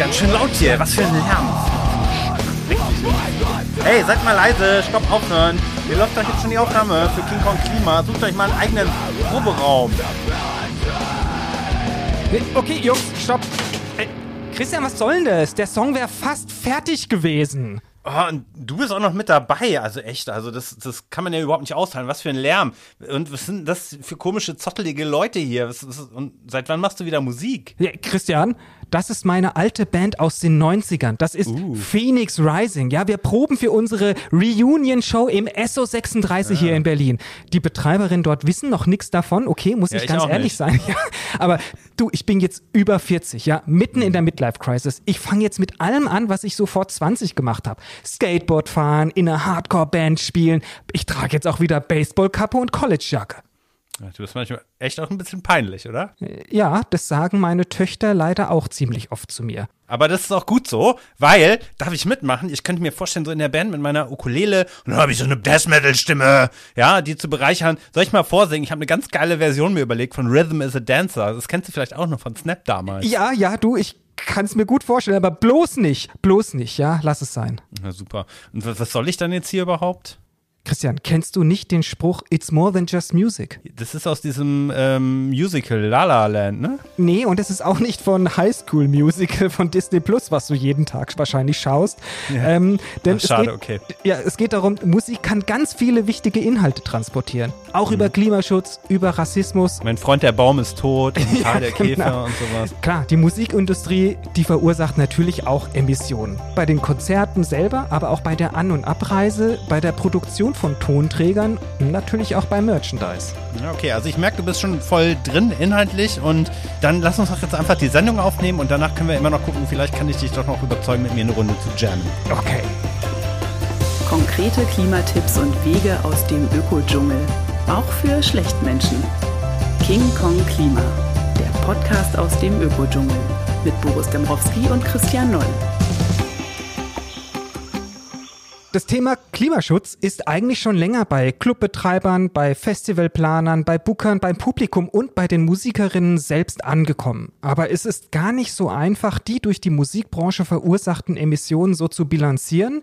ganz schön laut hier. Was für ein Lärm. Hey, seid mal leise. Stopp, aufhören. Hier läuft doch jetzt schon die Aufnahme für King Kong Klima. Sucht euch mal einen eigenen Proberaum. Okay, Jungs, stopp. Äh, Christian, was soll denn das? Der Song wäre fast fertig gewesen. Oh, und du bist auch noch mit dabei, also echt, also das, das kann man ja überhaupt nicht aushalten. Was für ein Lärm. Und was sind das für komische, zottelige Leute hier? Was, was, und seit wann machst du wieder Musik? Ja, Christian, das ist meine alte Band aus den 90ern. Das ist uh. Phoenix Rising. Ja, wir proben für unsere Reunion-Show im SO 36 ja. hier in Berlin. Die Betreiberinnen dort wissen noch nichts davon. Okay, muss ja, ich, ich ganz ehrlich nicht. sein. Ja, aber du, ich bin jetzt über 40, ja, mitten in der Midlife-Crisis. Ich fange jetzt mit allem an, was ich so vor 20 gemacht habe. Skateboard fahren, in einer Hardcore-Band spielen. Ich trage jetzt auch wieder Baseballkappe und College-Jacke. Du bist manchmal echt auch ein bisschen peinlich, oder? Ja, das sagen meine Töchter leider auch ziemlich oft zu mir. Aber das ist auch gut so, weil, darf ich mitmachen? Ich könnte mir vorstellen, so in der Band mit meiner Ukulele, und dann habe ich so eine Death Metal Stimme, ja, die zu bereichern. Soll ich mal vorsingen? Ich habe eine ganz geile Version mir überlegt von Rhythm is a Dancer. Das kennst du vielleicht auch noch von Snap damals. Ja, ja, du, ich kann es mir gut vorstellen, aber bloß nicht, bloß nicht, ja, lass es sein. Na super. Und was soll ich dann jetzt hier überhaupt? Christian, kennst du nicht den Spruch It's more than just music? Das ist aus diesem ähm, Musical La La Land, ne? Nee, und es ist auch nicht von High School Musical von Disney Plus, was du jeden Tag wahrscheinlich schaust. Ja. Ähm, denn Ach, schade, geht, okay. Ja, es geht darum, Musik kann ganz viele wichtige Inhalte transportieren. Auch mhm. über Klimaschutz, über Rassismus. Mein Freund, der Baum ist tot, ja, der Käfer genau. und sowas. Klar, die Musikindustrie, die verursacht natürlich auch Emissionen. Bei den Konzerten selber, aber auch bei der An- und Abreise, bei der Produktion Produktion von Tonträgern und natürlich auch bei Merchandise. Okay, also ich merke, du bist schon voll drin inhaltlich und dann lass uns doch jetzt einfach die Sendung aufnehmen und danach können wir immer noch gucken, vielleicht kann ich dich doch noch überzeugen, mit mir eine Runde zu jammen. Okay. Konkrete Klimatipps und Wege aus dem Ökodschungel. Auch für Schlechtmenschen. King Kong Klima. Der Podcast aus dem Ökodschungel. Mit Boris Dembrowski und Christian Noll. Das Thema Klimaschutz ist eigentlich schon länger bei Clubbetreibern, bei Festivalplanern, bei Bookern, beim Publikum und bei den Musikerinnen selbst angekommen. Aber es ist gar nicht so einfach, die durch die Musikbranche verursachten Emissionen so zu bilanzieren.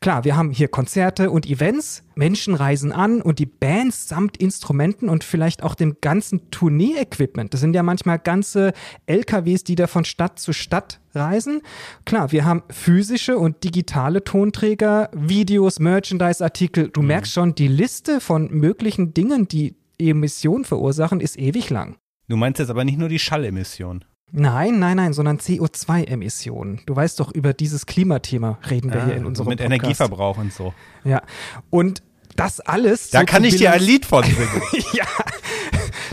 Klar, wir haben hier Konzerte und Events, Menschen reisen an und die Bands samt Instrumenten und vielleicht auch dem ganzen Tournee-Equipment. Das sind ja manchmal ganze LKWs, die da von Stadt zu Stadt reisen. Klar, wir haben physische und digitale Tonträger, Videos, Merchandise-Artikel. Du mhm. merkst schon, die Liste von möglichen Dingen, die Emissionen verursachen, ist ewig lang. Du meinst jetzt aber nicht nur die Schallemission. Nein, nein, nein, sondern CO2-Emissionen. Du weißt doch, über dieses Klimathema reden wir ah, hier in unserem mit Podcast. Mit Energieverbrauch und so. Ja. Und das alles. Da kann ich dir ein Lied von singen. ja,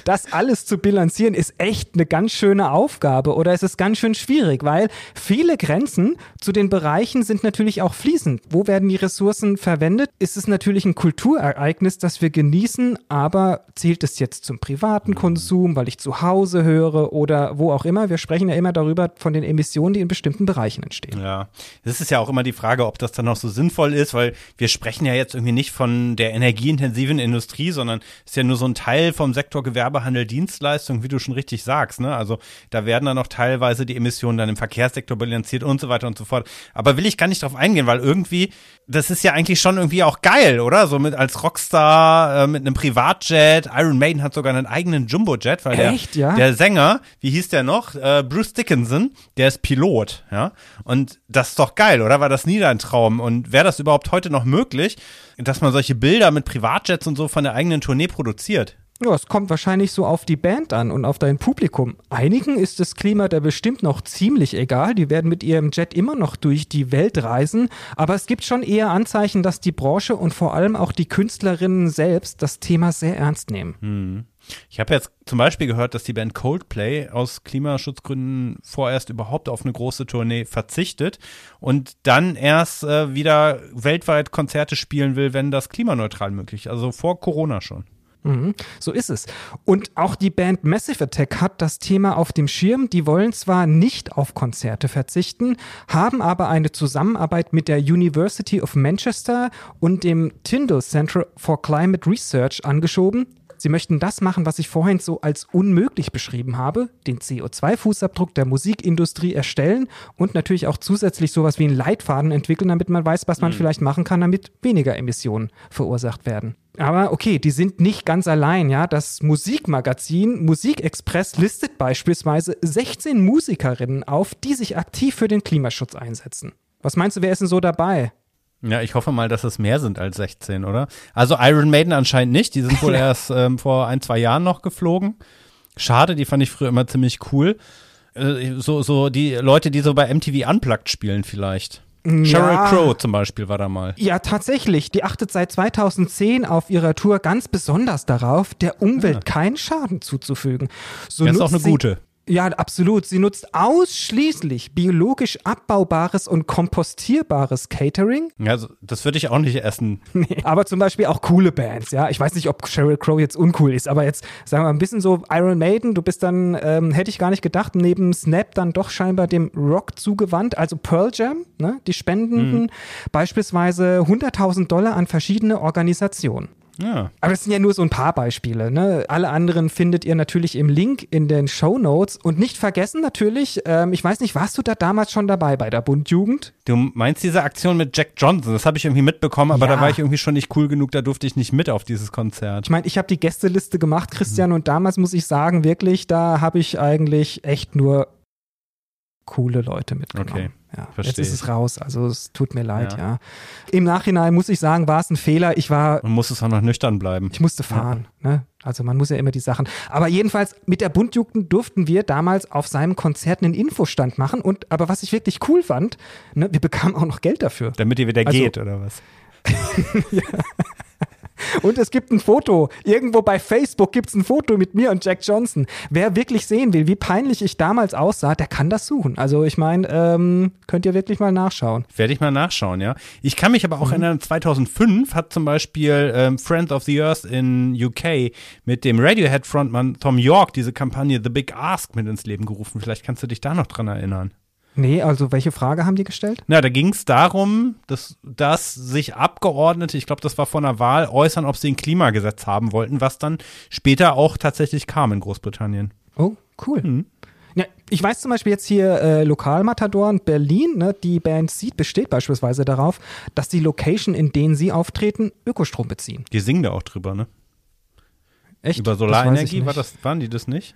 das alles zu bilanzieren ist echt eine ganz schöne Aufgabe oder es ist ganz schön schwierig, weil viele Grenzen zu den Bereichen sind natürlich auch fließend. Wo werden die Ressourcen verwendet? Ist es natürlich ein Kulturereignis, das wir genießen, aber zählt es jetzt zum privaten Konsum, weil ich zu Hause höre oder wo auch immer? Wir sprechen ja immer darüber von den Emissionen, die in bestimmten Bereichen entstehen. Ja, das ist ja auch immer die Frage, ob das dann noch so sinnvoll ist, weil wir sprechen ja jetzt irgendwie nicht von der energieintensiven Industrie, sondern es ist ja nur so ein Teil vom Sektor Gewerbe Gewerbehandel, Dienstleistung, wie du schon richtig sagst. Ne? Also da werden dann auch teilweise die Emissionen dann im Verkehrssektor bilanziert und so weiter und so fort. Aber will ich gar nicht drauf eingehen, weil irgendwie, das ist ja eigentlich schon irgendwie auch geil, oder? So mit als Rockstar, äh, mit einem Privatjet. Iron Maiden hat sogar einen eigenen Jumbojet, weil Echt, der, ja? der Sänger, wie hieß der noch? Äh, Bruce Dickinson, der ist Pilot, ja. Und das ist doch geil, oder? War das nie dein Traum? Und wäre das überhaupt heute noch möglich, dass man solche Bilder mit Privatjets und so von der eigenen Tournee produziert? Ja, es kommt wahrscheinlich so auf die Band an und auf dein Publikum. Einigen ist das Klima da bestimmt noch ziemlich egal. Die werden mit ihrem Jet immer noch durch die Welt reisen. Aber es gibt schon eher Anzeichen, dass die Branche und vor allem auch die Künstlerinnen selbst das Thema sehr ernst nehmen. Hm. Ich habe jetzt zum Beispiel gehört, dass die Band Coldplay aus Klimaschutzgründen vorerst überhaupt auf eine große Tournee verzichtet und dann erst äh, wieder weltweit Konzerte spielen will, wenn das klimaneutral möglich ist. Also vor Corona schon. Mhm, so ist es. Und auch die Band Massive Attack hat das Thema auf dem Schirm. Die wollen zwar nicht auf Konzerte verzichten, haben aber eine Zusammenarbeit mit der University of Manchester und dem Tyndall Center for Climate Research angeschoben. Sie möchten das machen, was ich vorhin so als unmöglich beschrieben habe, den CO2-Fußabdruck der Musikindustrie erstellen und natürlich auch zusätzlich sowas wie einen Leitfaden entwickeln, damit man weiß, was man mhm. vielleicht machen kann, damit weniger Emissionen verursacht werden. Aber okay, die sind nicht ganz allein, ja. Das Musikmagazin Musikexpress listet beispielsweise 16 Musikerinnen auf, die sich aktiv für den Klimaschutz einsetzen. Was meinst du, wer ist denn so dabei? Ja, ich hoffe mal, dass es mehr sind als 16, oder? Also Iron Maiden anscheinend nicht. Die sind wohl erst ähm, vor ein, zwei Jahren noch geflogen. Schade, die fand ich früher immer ziemlich cool. Äh, so, so die Leute, die so bei MTV Unplugged spielen vielleicht. Ja. Sheryl Crow zum Beispiel war da mal. Ja, tatsächlich. Die achtet seit 2010 auf ihrer Tour ganz besonders darauf, der Umwelt ja. keinen Schaden zuzufügen. So das ist auch eine gute. Ja, absolut. Sie nutzt ausschließlich biologisch abbaubares und kompostierbares Catering. Ja, also das würde ich auch nicht essen. Nee, aber zum Beispiel auch coole Bands, ja. Ich weiß nicht, ob Sheryl Crow jetzt uncool ist, aber jetzt sagen wir mal ein bisschen so Iron Maiden, du bist dann, ähm, hätte ich gar nicht gedacht, neben Snap dann doch scheinbar dem Rock zugewandt. Also Pearl Jam, ne, die spenden mhm. beispielsweise 100.000 Dollar an verschiedene Organisationen. Ja. Aber das sind ja nur so ein paar Beispiele. Ne? Alle anderen findet ihr natürlich im Link in den Show Notes. Und nicht vergessen natürlich, ähm, ich weiß nicht, warst du da damals schon dabei bei der Bundjugend? Du meinst diese Aktion mit Jack Johnson? Das habe ich irgendwie mitbekommen, aber ja. da war ich irgendwie schon nicht cool genug, da durfte ich nicht mit auf dieses Konzert. Ich meine, ich habe die Gästeliste gemacht, Christian, mhm. und damals muss ich sagen, wirklich, da habe ich eigentlich echt nur coole Leute mitgenommen. Okay. Ja, jetzt ist es raus, also es tut mir leid, ja. ja. Im Nachhinein muss ich sagen, war es ein Fehler. Ich war. Man muss es auch noch nüchtern bleiben. Ich musste fahren. Ja. Ne? Also man muss ja immer die Sachen. Aber jedenfalls mit der Buntjugend durften wir damals auf seinem Konzert einen Infostand machen. Und aber was ich wirklich cool fand, ne, wir bekamen auch noch Geld dafür. Damit ihr wieder also, geht, oder was? ja. Und es gibt ein Foto. Irgendwo bei Facebook gibt es ein Foto mit mir und Jack Johnson. Wer wirklich sehen will, wie peinlich ich damals aussah, der kann das suchen. Also ich meine, ähm, könnt ihr wirklich mal nachschauen. Werde ich mal nachschauen, ja. Ich kann mich aber auch mhm. erinnern, 2005 hat zum Beispiel ähm, Friends of the Earth in UK mit dem Radiohead-Frontmann Tom York diese Kampagne The Big Ask mit ins Leben gerufen. Vielleicht kannst du dich da noch dran erinnern. Nee, also welche Frage haben die gestellt? Na, da ging es darum, dass, dass sich Abgeordnete, ich glaube, das war vor einer Wahl, äußern, ob sie ein Klimagesetz haben wollten, was dann später auch tatsächlich kam in Großbritannien. Oh, cool. Mhm. Ja, ich weiß zum Beispiel jetzt hier äh, Lokalmatador in Berlin, ne, die Band Seed besteht beispielsweise darauf, dass die Location, in denen sie auftreten, Ökostrom beziehen. Die singen da auch drüber, ne? Echt? Über Solarenergie, war das, waren die das nicht?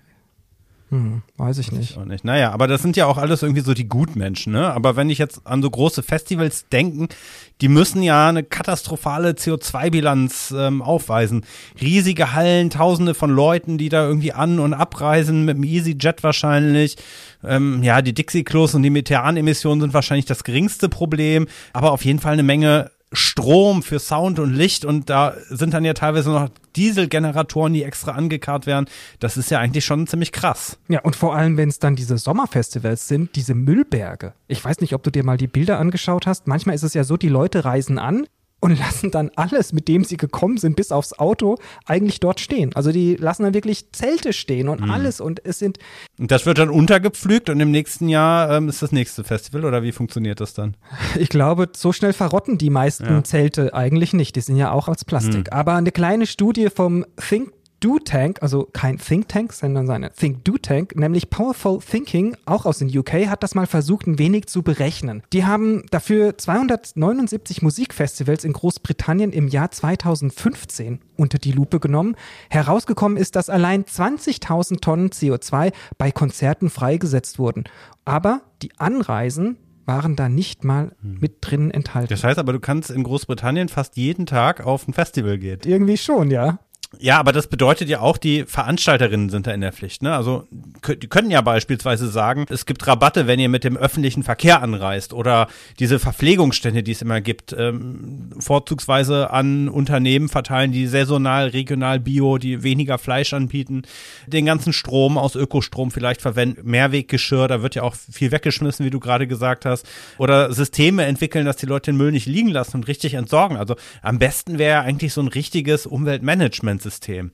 Hm, weiß ich nicht. Ich auch nicht. Naja, aber das sind ja auch alles irgendwie so die Gutmenschen, ne? Aber wenn ich jetzt an so große Festivals denke, die müssen ja eine katastrophale CO2-Bilanz ähm, aufweisen. Riesige Hallen, tausende von Leuten, die da irgendwie an- und abreisen, mit dem EasyJet wahrscheinlich. Ähm, ja, die Dixie-Klos und die Methanemissionen sind wahrscheinlich das geringste Problem, aber auf jeden Fall eine Menge Strom für Sound und Licht und da sind dann ja teilweise noch Dieselgeneratoren, die extra angekarrt werden. Das ist ja eigentlich schon ziemlich krass. Ja, und vor allem, wenn es dann diese Sommerfestivals sind, diese Müllberge. Ich weiß nicht, ob du dir mal die Bilder angeschaut hast. Manchmal ist es ja so, die Leute reisen an, und lassen dann alles, mit dem sie gekommen sind, bis aufs Auto, eigentlich dort stehen. Also die lassen dann wirklich Zelte stehen und mhm. alles und es sind. Und das wird dann untergepflügt und im nächsten Jahr ähm, ist das nächste Festival oder wie funktioniert das dann? Ich glaube, so schnell verrotten die meisten ja. Zelte eigentlich nicht. Die sind ja auch aus Plastik. Mhm. Aber eine kleine Studie vom Think Do-Tank, also kein Think Tank, sondern seine Think-Do-Tank, nämlich Powerful Thinking, auch aus den UK, hat das mal versucht, ein wenig zu berechnen. Die haben dafür 279 Musikfestivals in Großbritannien im Jahr 2015 unter die Lupe genommen. Herausgekommen ist, dass allein 20.000 Tonnen CO2 bei Konzerten freigesetzt wurden. Aber die Anreisen waren da nicht mal hm. mit drin enthalten. Das heißt aber, du kannst in Großbritannien fast jeden Tag auf ein Festival gehen. Irgendwie schon, ja. Ja, aber das bedeutet ja auch, die Veranstalterinnen sind da in der Pflicht. Ne? Also die können ja beispielsweise sagen, es gibt Rabatte, wenn ihr mit dem öffentlichen Verkehr anreist oder diese Verpflegungsstände, die es immer gibt, ähm, vorzugsweise an Unternehmen verteilen, die saisonal, regional, bio, die weniger Fleisch anbieten, den ganzen Strom aus Ökostrom vielleicht verwenden, Mehrweggeschirr, da wird ja auch viel weggeschmissen, wie du gerade gesagt hast, oder Systeme entwickeln, dass die Leute den Müll nicht liegen lassen und richtig entsorgen. Also am besten wäre eigentlich so ein richtiges Umweltmanagement Managementsystem.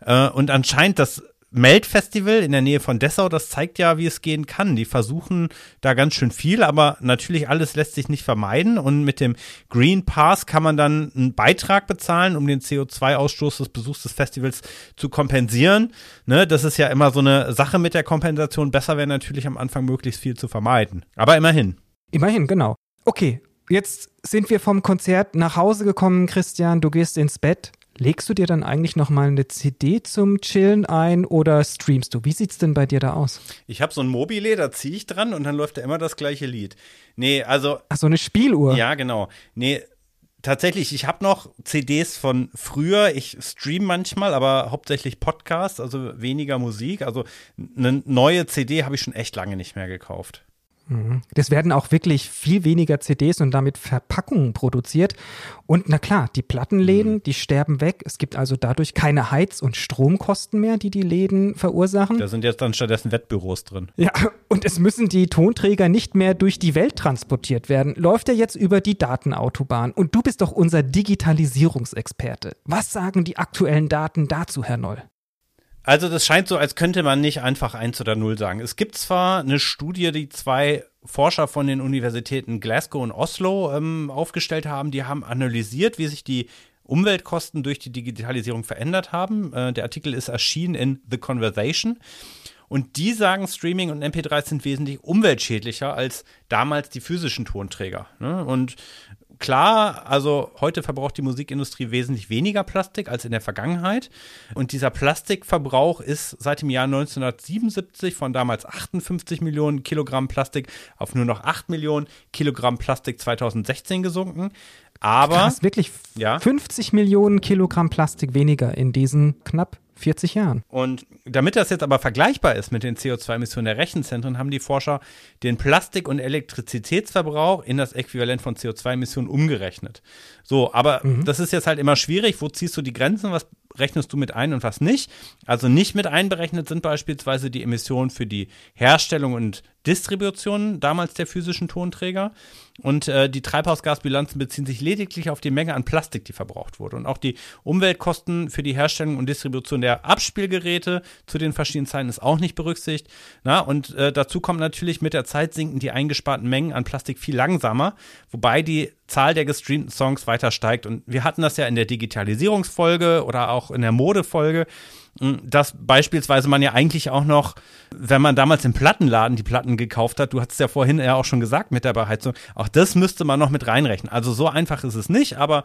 Äh, und anscheinend das Melt-Festival in der Nähe von Dessau, das zeigt ja, wie es gehen kann. Die versuchen da ganz schön viel, aber natürlich alles lässt sich nicht vermeiden. Und mit dem Green Pass kann man dann einen Beitrag bezahlen, um den CO2-Ausstoß des Besuchs des Festivals zu kompensieren. Ne, das ist ja immer so eine Sache mit der Kompensation. Besser wäre natürlich am Anfang möglichst viel zu vermeiden. Aber immerhin. Immerhin, genau. Okay, jetzt sind wir vom Konzert nach Hause gekommen, Christian. Du gehst ins Bett. Legst du dir dann eigentlich noch mal eine CD zum Chillen ein oder streamst du? Wie sieht's denn bei dir da aus? Ich habe so ein Mobile, da ziehe ich dran und dann läuft da immer das gleiche Lied. Nee, also Ach, so eine Spieluhr. Ja, genau. Nee, tatsächlich, ich habe noch CDs von früher. Ich stream manchmal, aber hauptsächlich Podcasts, also weniger Musik. Also eine neue CD habe ich schon echt lange nicht mehr gekauft. Mhm. Das werden auch wirklich viel weniger CDs und damit Verpackungen produziert. Und na klar, die Plattenläden, mhm. die sterben weg. Es gibt also dadurch keine Heiz- und Stromkosten mehr, die die Läden verursachen. Da sind jetzt dann stattdessen Wettbüros drin. Ja, und es müssen die Tonträger nicht mehr durch die Welt transportiert werden. Läuft ja jetzt über die Datenautobahn. Und du bist doch unser Digitalisierungsexperte. Was sagen die aktuellen Daten dazu, Herr Noll? Also das scheint so, als könnte man nicht einfach eins oder null sagen. Es gibt zwar eine Studie, die zwei Forscher von den Universitäten Glasgow und Oslo ähm, aufgestellt haben, die haben analysiert, wie sich die Umweltkosten durch die Digitalisierung verändert haben. Äh, der Artikel ist erschienen in The Conversation. Und die sagen, Streaming und MP3 sind wesentlich umweltschädlicher als damals die physischen Tonträger. Ne? Und klar, also heute verbraucht die Musikindustrie wesentlich weniger Plastik als in der Vergangenheit. Und dieser Plastikverbrauch ist seit dem Jahr 1977 von damals 58 Millionen Kilogramm Plastik auf nur noch 8 Millionen Kilogramm Plastik 2016 gesunken. Aber Krass, wirklich ja? 50 Millionen Kilogramm Plastik weniger in diesen knapp 40 Jahren. Und damit das jetzt aber vergleichbar ist mit den CO2-Emissionen der Rechenzentren, haben die Forscher den Plastik- und Elektrizitätsverbrauch in das Äquivalent von CO2-Emissionen umgerechnet. So, aber mhm. das ist jetzt halt immer schwierig. Wo ziehst du die Grenzen? Was rechnest du mit ein und was nicht? Also nicht mit einberechnet sind beispielsweise die Emissionen für die Herstellung und Distribution damals der physischen Tonträger. Und äh, die Treibhausgasbilanzen beziehen sich lediglich auf die Menge an Plastik, die verbraucht wurde. Und auch die Umweltkosten für die Herstellung und Distribution der Abspielgeräte zu den verschiedenen Zeiten ist auch nicht berücksichtigt. Na, und äh, dazu kommt natürlich mit der Zeit sinken die eingesparten Mengen an Plastik viel langsamer, wobei die Zahl der gestreamten Songs weiter steigt. Und wir hatten das ja in der Digitalisierungsfolge oder auch in der Modefolge, dass beispielsweise man ja eigentlich auch noch, wenn man damals im Plattenladen die Platten gekauft hat, du hast es ja vorhin ja auch schon gesagt mit der Beheizung, auch das müsste man noch mit reinrechnen. Also so einfach ist es nicht, aber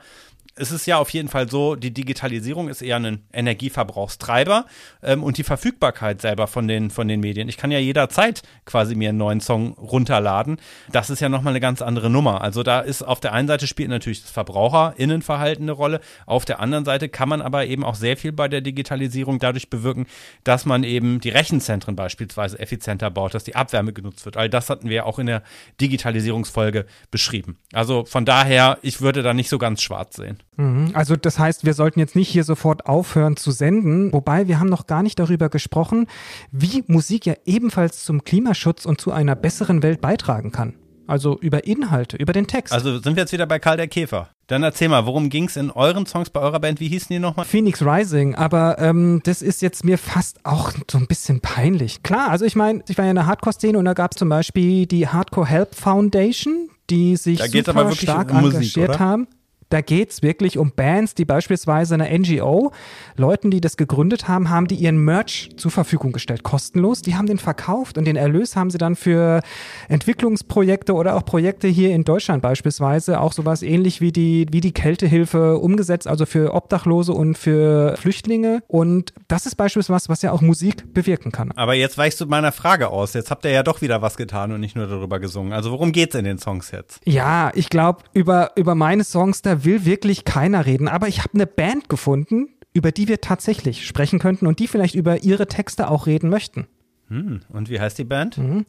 es ist ja auf jeden Fall so, die Digitalisierung ist eher ein Energieverbrauchstreiber ähm, und die Verfügbarkeit selber von den, von den Medien. Ich kann ja jederzeit quasi mir einen neuen Song runterladen. Das ist ja nochmal eine ganz andere Nummer. Also da ist auf der einen Seite spielt natürlich das VerbraucherInnenverhalten eine Rolle. Auf der anderen Seite kann man aber eben auch sehr viel bei der Digitalisierung dadurch bewirken, dass man eben die Rechenzentren beispielsweise effizienter baut, dass die Abwärme genutzt wird. All das hatten wir auch in der Digitalisierungsfolge beschrieben. Also von daher, ich würde da nicht so ganz schwarz sehen. Mhm. Also das heißt, wir sollten jetzt nicht hier sofort aufhören zu senden, wobei wir haben noch gar nicht darüber gesprochen, wie Musik ja ebenfalls zum Klimaschutz und zu einer besseren Welt beitragen kann. Also über Inhalte, über den Text. Also sind wir jetzt wieder bei Karl der Käfer. Dann erzähl mal, worum ging es in euren Songs bei eurer Band? Wie hießen die nochmal? Phoenix Rising, aber ähm, das ist jetzt mir fast auch so ein bisschen peinlich. Klar, also ich meine, ich war ja in der Hardcore-Szene und da gab es zum Beispiel die Hardcore Help Foundation, die sich super stark um Musik, engagiert oder? haben. Da geht es wirklich um Bands, die beispielsweise eine NGO, Leuten, die das gegründet haben, haben die ihren Merch zur Verfügung gestellt, kostenlos. Die haben den verkauft und den Erlös haben sie dann für Entwicklungsprojekte oder auch Projekte hier in Deutschland beispielsweise, auch sowas ähnlich wie die, wie die Kältehilfe umgesetzt, also für Obdachlose und für Flüchtlinge. Und das ist beispielsweise was, was ja auch Musik bewirken kann. Aber jetzt weichst du meiner Frage aus. Jetzt habt ihr ja doch wieder was getan und nicht nur darüber gesungen. Also worum geht's in den Songs jetzt? Ja, ich glaube, über, über meine Songs, da will wirklich keiner reden. Aber ich habe eine Band gefunden, über die wir tatsächlich sprechen könnten und die vielleicht über ihre Texte auch reden möchten. Hm, und wie heißt die Band? Mhm.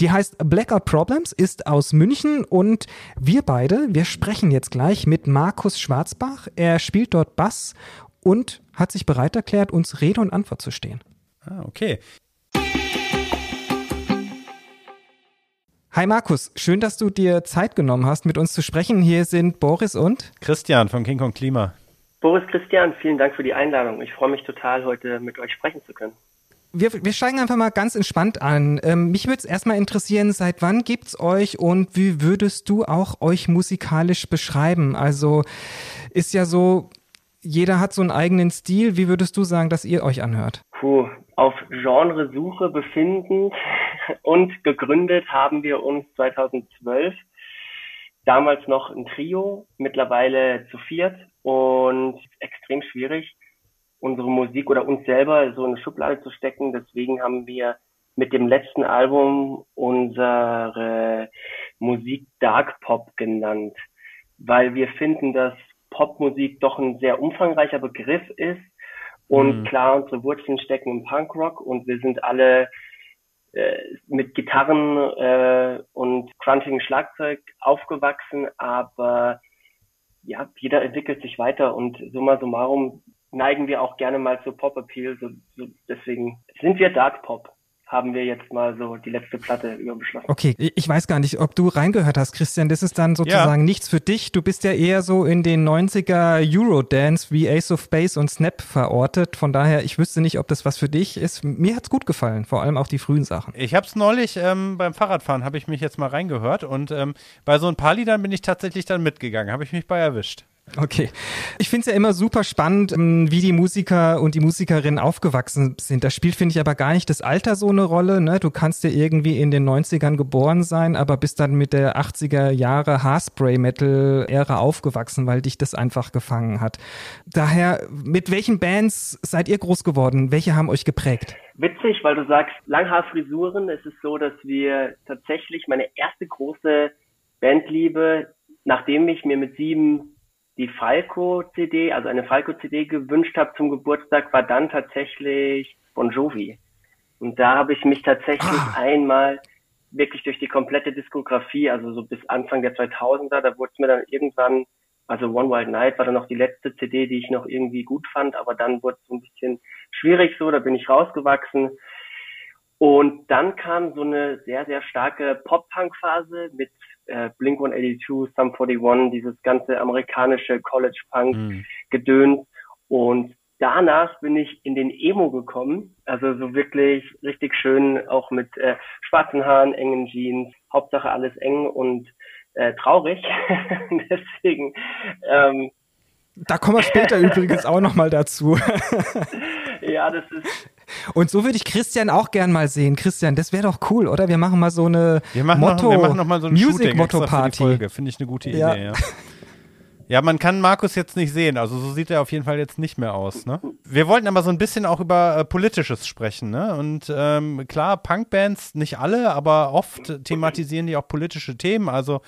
Die heißt Blackout Problems, ist aus München und wir beide, wir sprechen jetzt gleich mit Markus Schwarzbach. Er spielt dort Bass und hat sich bereit erklärt, uns Rede und Antwort zu stehen. Ah, okay. Hi Markus, schön, dass du dir Zeit genommen hast, mit uns zu sprechen. Hier sind Boris und Christian von King Kong Klima. Boris Christian, vielen Dank für die Einladung. Ich freue mich total, heute mit euch sprechen zu können. wir, wir steigen einfach mal ganz entspannt an. Ähm, mich würde es erstmal interessieren, seit wann gibt's euch und wie würdest du auch euch musikalisch beschreiben? Also ist ja so, jeder hat so einen eigenen Stil. Wie würdest du sagen, dass ihr euch anhört? Puh, auf Genresuche befindend und gegründet haben wir uns 2012. Damals noch ein Trio, mittlerweile zu viert und extrem schwierig, unsere Musik oder uns selber so in eine Schublade zu stecken. Deswegen haben wir mit dem letzten Album unsere Musik Dark Pop genannt, weil wir finden, dass Popmusik doch ein sehr umfangreicher Begriff ist und mhm. klar, unsere Wurzeln stecken im Punkrock und wir sind alle äh, mit Gitarren äh, und crunchigen Schlagzeug aufgewachsen, aber ja, jeder entwickelt sich weiter und summa summarum neigen wir auch gerne mal zu Pop-Appeal, so, so, deswegen sind wir Dark Pop haben wir jetzt mal so die letzte Platte überbeschlossen. Okay, ich weiß gar nicht, ob du reingehört hast, Christian. Das ist dann sozusagen ja. nichts für dich. Du bist ja eher so in den 90er Eurodance wie Ace of Base und Snap verortet. Von daher, ich wüsste nicht, ob das was für dich ist. Mir hat's gut gefallen, vor allem auch die frühen Sachen. Ich habe es neulich ähm, beim Fahrradfahren, habe ich mich jetzt mal reingehört und ähm, bei so ein paar Liedern bin ich tatsächlich dann mitgegangen, habe ich mich bei erwischt. Okay. Ich finde es ja immer super spannend, ähm, wie die Musiker und die Musikerinnen aufgewachsen sind. Da spielt, finde ich, aber gar nicht das Alter so eine Rolle. Ne? Du kannst ja irgendwie in den 90ern geboren sein, aber bist dann mit der 80er Jahre Haarspray-Metal-Ära aufgewachsen, weil dich das einfach gefangen hat. Daher, mit welchen Bands seid ihr groß geworden? Welche haben euch geprägt? Witzig, weil du sagst, Langhaarfrisuren. Es ist so, dass wir tatsächlich meine erste große Bandliebe, nachdem ich mir mit sieben die Falco-CD, also eine Falco-CD gewünscht habe zum Geburtstag, war dann tatsächlich Bon Jovi. Und da habe ich mich tatsächlich ah. einmal wirklich durch die komplette Diskografie, also so bis Anfang der 2000er, da wurde es mir dann irgendwann, also One Wild Night war dann noch die letzte CD, die ich noch irgendwie gut fand, aber dann wurde es so ein bisschen schwierig so, da bin ich rausgewachsen. Und dann kam so eine sehr, sehr starke Pop-Punk-Phase mit äh, Blink 182, Sum 41, dieses ganze amerikanische College Punk mhm. Gedöns. Und danach bin ich in den Emo gekommen, also so wirklich richtig schön, auch mit äh, schwarzen Haaren, engen Jeans, Hauptsache alles eng und äh, traurig. Deswegen. Ähm, da kommen wir später übrigens auch nochmal dazu. ja, das ist und so würde ich Christian auch gern mal sehen. Christian, das wäre doch cool, oder? Wir machen mal so eine wir machen Motto, noch, wir machen noch mal so ein Music Motto Party. Finde ich eine gute Idee, ja. ja. Ja, man kann Markus jetzt nicht sehen, also so sieht er auf jeden Fall jetzt nicht mehr aus. Ne? Wir wollten aber so ein bisschen auch über äh, Politisches sprechen. Ne? Und ähm, klar, Punkbands, nicht alle, aber oft thematisieren die auch politische Themen. Also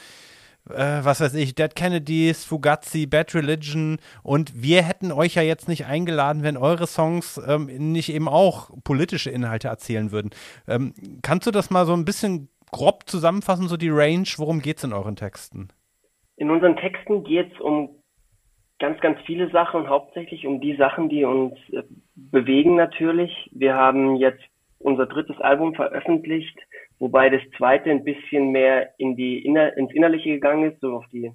äh, was weiß ich, Dead Kennedys, Fugazi, Bad Religion und wir hätten euch ja jetzt nicht eingeladen, wenn eure Songs ähm, nicht eben auch politische Inhalte erzählen würden. Ähm, kannst du das mal so ein bisschen grob zusammenfassen, so die Range, worum geht es in euren Texten? In unseren Texten geht es um ganz, ganz viele Sachen und hauptsächlich um die Sachen, die uns äh, bewegen natürlich. Wir haben jetzt unser drittes Album veröffentlicht, wobei das zweite ein bisschen mehr in die inner, ins Innerliche gegangen ist, so auf die,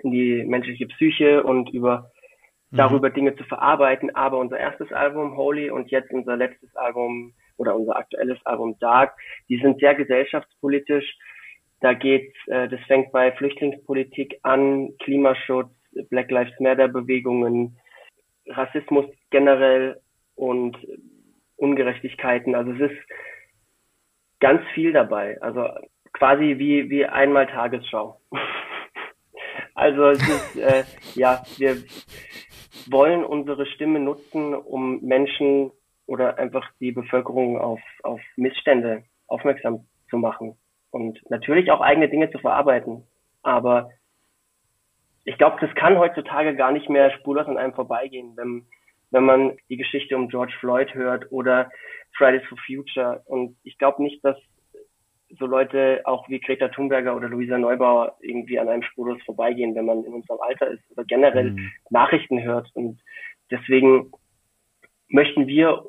in die menschliche Psyche und über mhm. darüber Dinge zu verarbeiten. Aber unser erstes Album Holy und jetzt unser letztes Album oder unser aktuelles Album Dark, die sind sehr gesellschaftspolitisch. Da geht, äh, das fängt bei Flüchtlingspolitik an, Klimaschutz, Black Lives Matter Bewegungen, Rassismus generell und Ungerechtigkeiten. Also es ist ganz viel dabei. Also quasi wie, wie einmal Tagesschau. also es ist, äh, ja, wir wollen unsere Stimme nutzen, um Menschen oder einfach die Bevölkerung auf, auf Missstände aufmerksam zu machen und natürlich auch eigene Dinge zu verarbeiten. Aber ich glaube, das kann heutzutage gar nicht mehr spurlos an einem vorbeigehen, wenn, wenn man die Geschichte um George Floyd hört oder Fridays for Future. Und ich glaube nicht, dass so Leute auch wie Greta Thunberger oder Luisa Neubauer irgendwie an einem Spurlos vorbeigehen, wenn man in unserem Alter ist oder generell mhm. Nachrichten hört. Und deswegen möchten wir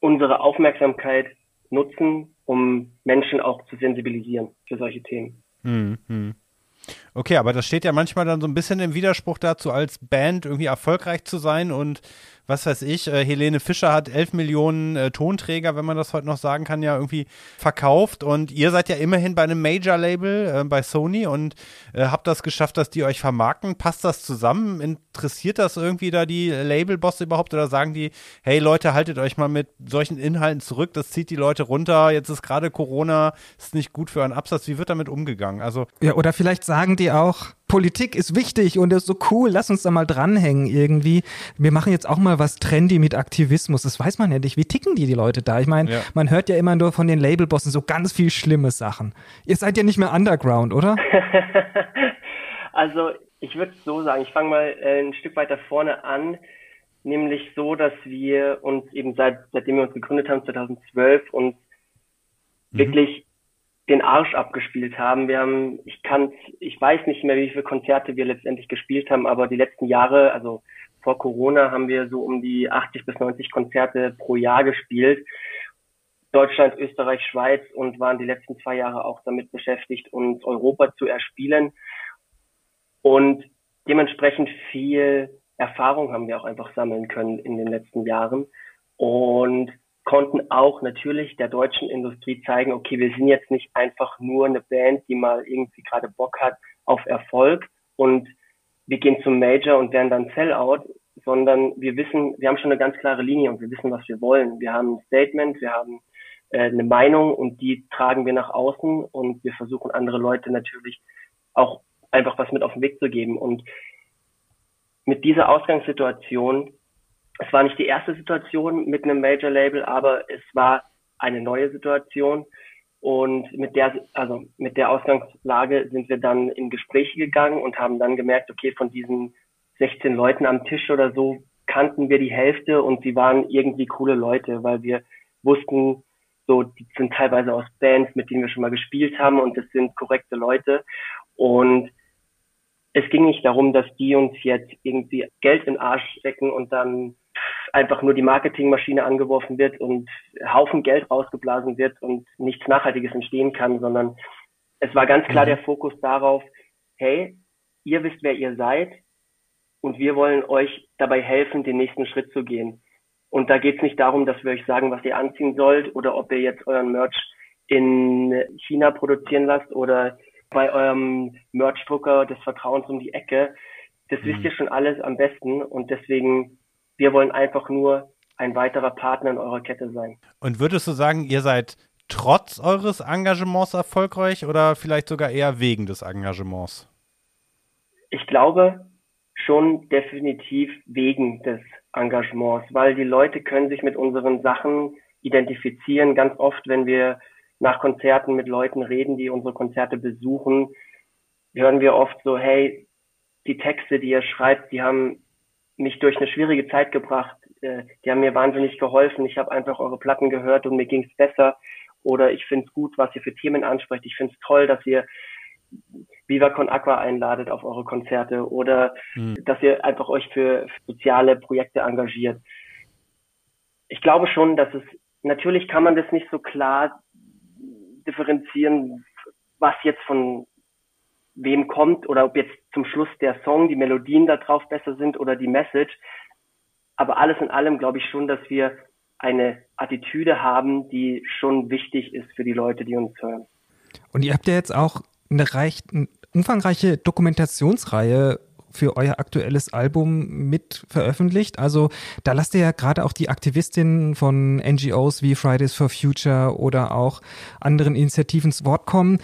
unsere Aufmerksamkeit nutzen, um Menschen auch zu sensibilisieren für solche Themen. Mhm. Okay, aber das steht ja manchmal dann so ein bisschen im Widerspruch dazu, als Band irgendwie erfolgreich zu sein und was weiß ich, äh, Helene Fischer hat 11 Millionen äh, Tonträger, wenn man das heute noch sagen kann, ja irgendwie verkauft und ihr seid ja immerhin bei einem Major-Label äh, bei Sony und äh, habt das geschafft, dass die euch vermarkten. Passt das zusammen? Interessiert das irgendwie da die Label-Bosse überhaupt oder sagen die, hey Leute, haltet euch mal mit solchen Inhalten zurück, das zieht die Leute runter, jetzt ist gerade Corona, ist nicht gut für euren Absatz. Wie wird damit umgegangen? Also ja, oder vielleicht sagen die auch, Politik ist wichtig und ist so cool, lass uns da mal dranhängen irgendwie. Wir machen jetzt auch mal was trendy mit Aktivismus. Das weiß man ja nicht. Wie ticken die, die Leute da? Ich meine, ja. man hört ja immer nur von den Labelbossen so ganz viel schlimme Sachen. Ihr seid ja nicht mehr Underground, oder? also, ich würde es so sagen, ich fange mal äh, ein Stück weiter vorne an, nämlich so, dass wir uns eben seit, seitdem wir uns gegründet haben, 2012, uns mhm. wirklich den Arsch abgespielt haben. Wir haben, ich kann, ich weiß nicht mehr, wie viele Konzerte wir letztendlich gespielt haben, aber die letzten Jahre, also vor Corona, haben wir so um die 80 bis 90 Konzerte pro Jahr gespielt. Deutschland, Österreich, Schweiz und waren die letzten zwei Jahre auch damit beschäftigt, uns Europa zu erspielen. Und dementsprechend viel Erfahrung haben wir auch einfach sammeln können in den letzten Jahren. Und konnten auch natürlich der deutschen Industrie zeigen, okay, wir sind jetzt nicht einfach nur eine Band, die mal irgendwie gerade Bock hat auf Erfolg und wir gehen zum Major und werden dann Sellout, sondern wir wissen, wir haben schon eine ganz klare Linie und wir wissen, was wir wollen. Wir haben ein Statement, wir haben äh, eine Meinung und die tragen wir nach außen und wir versuchen andere Leute natürlich auch einfach was mit auf den Weg zu geben. Und mit dieser Ausgangssituation es war nicht die erste Situation mit einem Major Label, aber es war eine neue Situation. Und mit der, also mit der Ausgangslage sind wir dann in Gespräche gegangen und haben dann gemerkt, okay, von diesen 16 Leuten am Tisch oder so kannten wir die Hälfte und sie waren irgendwie coole Leute, weil wir wussten, so, die sind teilweise aus Bands, mit denen wir schon mal gespielt haben und das sind korrekte Leute. Und es ging nicht darum, dass die uns jetzt irgendwie Geld in den Arsch stecken und dann einfach nur die Marketingmaschine angeworfen wird und Haufen Geld rausgeblasen wird und nichts Nachhaltiges entstehen kann, sondern es war ganz klar mhm. der Fokus darauf, hey, ihr wisst, wer ihr seid und wir wollen euch dabei helfen, den nächsten Schritt zu gehen. Und da geht es nicht darum, dass wir euch sagen, was ihr anziehen sollt oder ob ihr jetzt euren Merch in China produzieren lasst oder bei eurem Merchdrucker des Vertrauens um die Ecke. Das mhm. wisst ihr schon alles am besten und deswegen wir wollen einfach nur ein weiterer Partner in eurer Kette sein. Und würdest du sagen, ihr seid trotz eures Engagements erfolgreich oder vielleicht sogar eher wegen des Engagements? Ich glaube schon definitiv wegen des Engagements, weil die Leute können sich mit unseren Sachen identifizieren. Ganz oft, wenn wir nach Konzerten mit Leuten reden, die unsere Konzerte besuchen, hören wir oft so, hey, die Texte, die ihr schreibt, die haben mich durch eine schwierige Zeit gebracht. Äh, die haben mir wahnsinnig geholfen. Ich habe einfach eure Platten gehört und mir ging es besser. Oder ich finde es gut, was ihr für Themen ansprecht. Ich finde es toll, dass ihr Viva Con Aqua einladet auf eure Konzerte oder mhm. dass ihr einfach euch für soziale Projekte engagiert. Ich glaube schon, dass es natürlich kann man das nicht so klar differenzieren, was jetzt von wem kommt oder ob jetzt zum Schluss der Song, die Melodien da drauf besser sind oder die Message. Aber alles in allem glaube ich schon, dass wir eine Attitüde haben, die schon wichtig ist für die Leute, die uns hören. Und ihr habt ja jetzt auch eine recht umfangreiche Dokumentationsreihe für euer aktuelles Album mit veröffentlicht. Also da lasst ihr ja gerade auch die Aktivistinnen von NGOs wie Fridays for Future oder auch anderen Initiativen zu Wort kommen.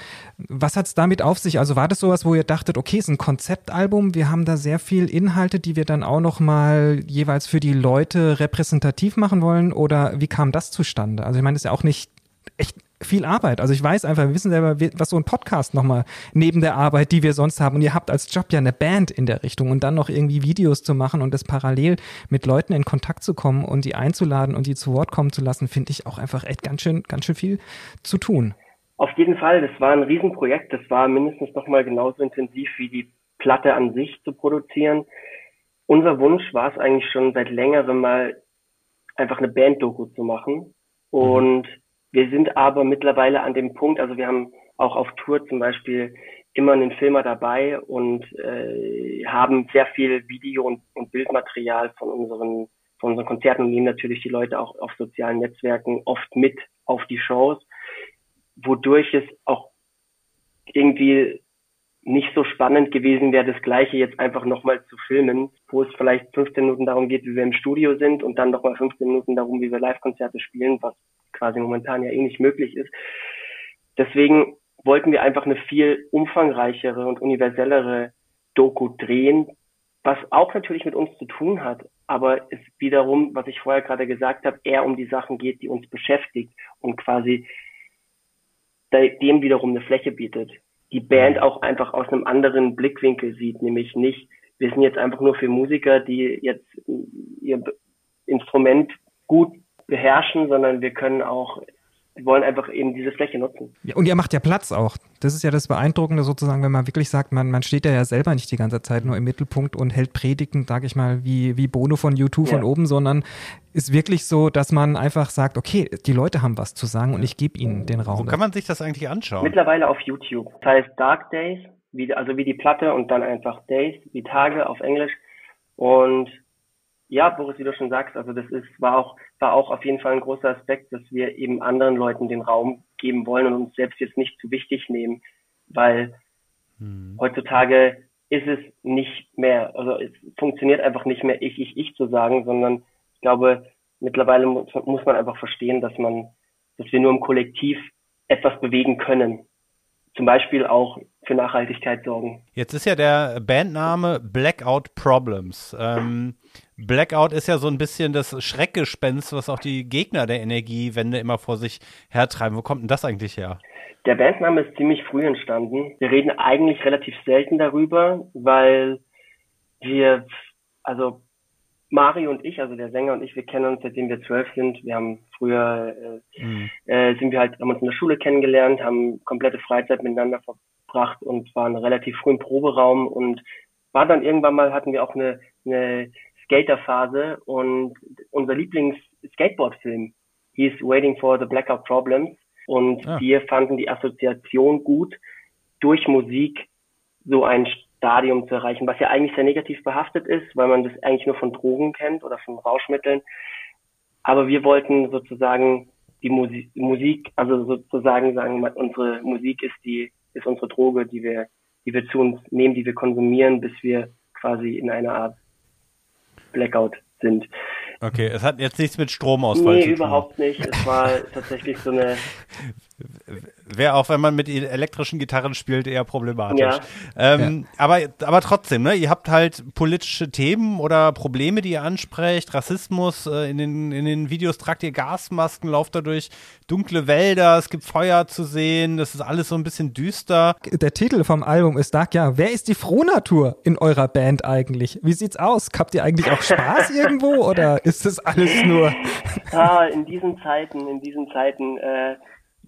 Was hat es damit auf sich? Also war das sowas, wo ihr dachtet, okay, es ist ein Konzeptalbum, wir haben da sehr viel Inhalte, die wir dann auch noch mal jeweils für die Leute repräsentativ machen wollen? Oder wie kam das zustande? Also ich meine, das ist ja auch nicht echt viel Arbeit. Also ich weiß einfach, wir wissen selber, was so ein Podcast nochmal neben der Arbeit, die wir sonst haben. Und ihr habt als Job ja eine Band in der Richtung und dann noch irgendwie Videos zu machen und das parallel mit Leuten in Kontakt zu kommen und die einzuladen und die zu Wort kommen zu lassen, finde ich auch einfach echt ganz schön, ganz schön viel zu tun. Auf jeden Fall, das war ein Riesenprojekt. Das war mindestens nochmal genauso intensiv wie die Platte an sich zu produzieren. Unser Wunsch war es eigentlich schon seit längerem mal einfach eine Band-Doku zu machen. Und mhm wir sind aber mittlerweile an dem Punkt, also wir haben auch auf Tour zum Beispiel immer einen Filmer dabei und äh, haben sehr viel Video und, und Bildmaterial von unseren von unseren Konzerten und nehmen natürlich die Leute auch auf sozialen Netzwerken oft mit auf die Shows, wodurch es auch irgendwie nicht so spannend gewesen wäre, das Gleiche jetzt einfach nochmal zu filmen, wo es vielleicht 15 Minuten darum geht, wie wir im Studio sind und dann nochmal 15 Minuten darum, wie wir Live-Konzerte spielen, was quasi momentan ja eh nicht möglich ist. Deswegen wollten wir einfach eine viel umfangreichere und universellere Doku drehen, was auch natürlich mit uns zu tun hat, aber es wiederum, was ich vorher gerade gesagt habe, eher um die Sachen geht, die uns beschäftigt und quasi dem wiederum eine Fläche bietet. Die Band auch einfach aus einem anderen Blickwinkel sieht, nämlich nicht, wir sind jetzt einfach nur für Musiker, die jetzt ihr Instrument gut beherrschen, sondern wir können auch wir wollen einfach eben diese Fläche nutzen. Ja, und ihr macht ja Platz auch. Das ist ja das Beeindruckende sozusagen, wenn man wirklich sagt, man, man steht ja selber nicht die ganze Zeit nur im Mittelpunkt und hält Predigten, sage ich mal, wie, wie Bono von U2 ja. von oben, sondern ist wirklich so, dass man einfach sagt, okay, die Leute haben was zu sagen und ich gebe ihnen den Raum. Wo kann man sich das eigentlich anschauen? Mittlerweile auf YouTube. Das heißt Dark Days, wie, also wie die Platte und dann einfach Days, wie Tage auf Englisch. Und ja, Boris, wie du schon sagst, also das ist, war auch, war auch auf jeden Fall ein großer Aspekt, dass wir eben anderen Leuten den Raum geben wollen und uns selbst jetzt nicht zu wichtig nehmen, weil hm. heutzutage ist es nicht mehr, also es funktioniert einfach nicht mehr ich, ich, ich zu sagen, sondern ich glaube, mittlerweile muss, muss man einfach verstehen, dass man, dass wir nur im Kollektiv etwas bewegen können zum Beispiel auch für Nachhaltigkeit sorgen. Jetzt ist ja der Bandname Blackout Problems. Ähm, Blackout ist ja so ein bisschen das Schreckgespenst, was auch die Gegner der Energiewende immer vor sich hertreiben. Wo kommt denn das eigentlich her? Der Bandname ist ziemlich früh entstanden. Wir reden eigentlich relativ selten darüber, weil wir, also Mario und ich, also der Sänger und ich, wir kennen uns seitdem wir zwölf sind. Wir haben früher äh, mhm. äh, sind wir halt, haben uns in der Schule kennengelernt, haben komplette Freizeit miteinander verbracht und waren relativ früh im Proberaum und war dann irgendwann mal, hatten wir auch eine, eine Skaterphase und unser Lieblings-Skateboard-Film hieß Waiting for the Blackout Problems und ah. wir fanden die Assoziation gut, durch Musik so ein Stadium zu erreichen, was ja eigentlich sehr negativ behaftet ist, weil man das eigentlich nur von Drogen kennt oder von Rauschmitteln. Aber wir wollten sozusagen die Musik, Musik also sozusagen sagen, unsere Musik ist die, ist unsere Droge, die wir, die wir zu uns nehmen, die wir konsumieren, bis wir quasi in einer Art Blackout sind. Okay, es hat jetzt nichts mit Stromausfall nee, zu tun. Nee, überhaupt nicht. Es war tatsächlich so eine Wäre auch, wenn man mit elektrischen Gitarren spielt, eher problematisch. Ja. Ähm, ja. Aber, aber trotzdem, ne, ihr habt halt politische Themen oder Probleme, die ihr ansprecht, Rassismus, äh, in, den, in den Videos tragt ihr Gasmasken, lauft da durch dunkle Wälder, es gibt Feuer zu sehen, das ist alles so ein bisschen düster. Der Titel vom Album ist Dark, ja, wer ist die Frohnatur in eurer Band eigentlich? Wie sieht's aus? Habt ihr eigentlich auch Spaß irgendwo oder ist das alles nur? Ah, in diesen Zeiten, in diesen Zeiten, äh,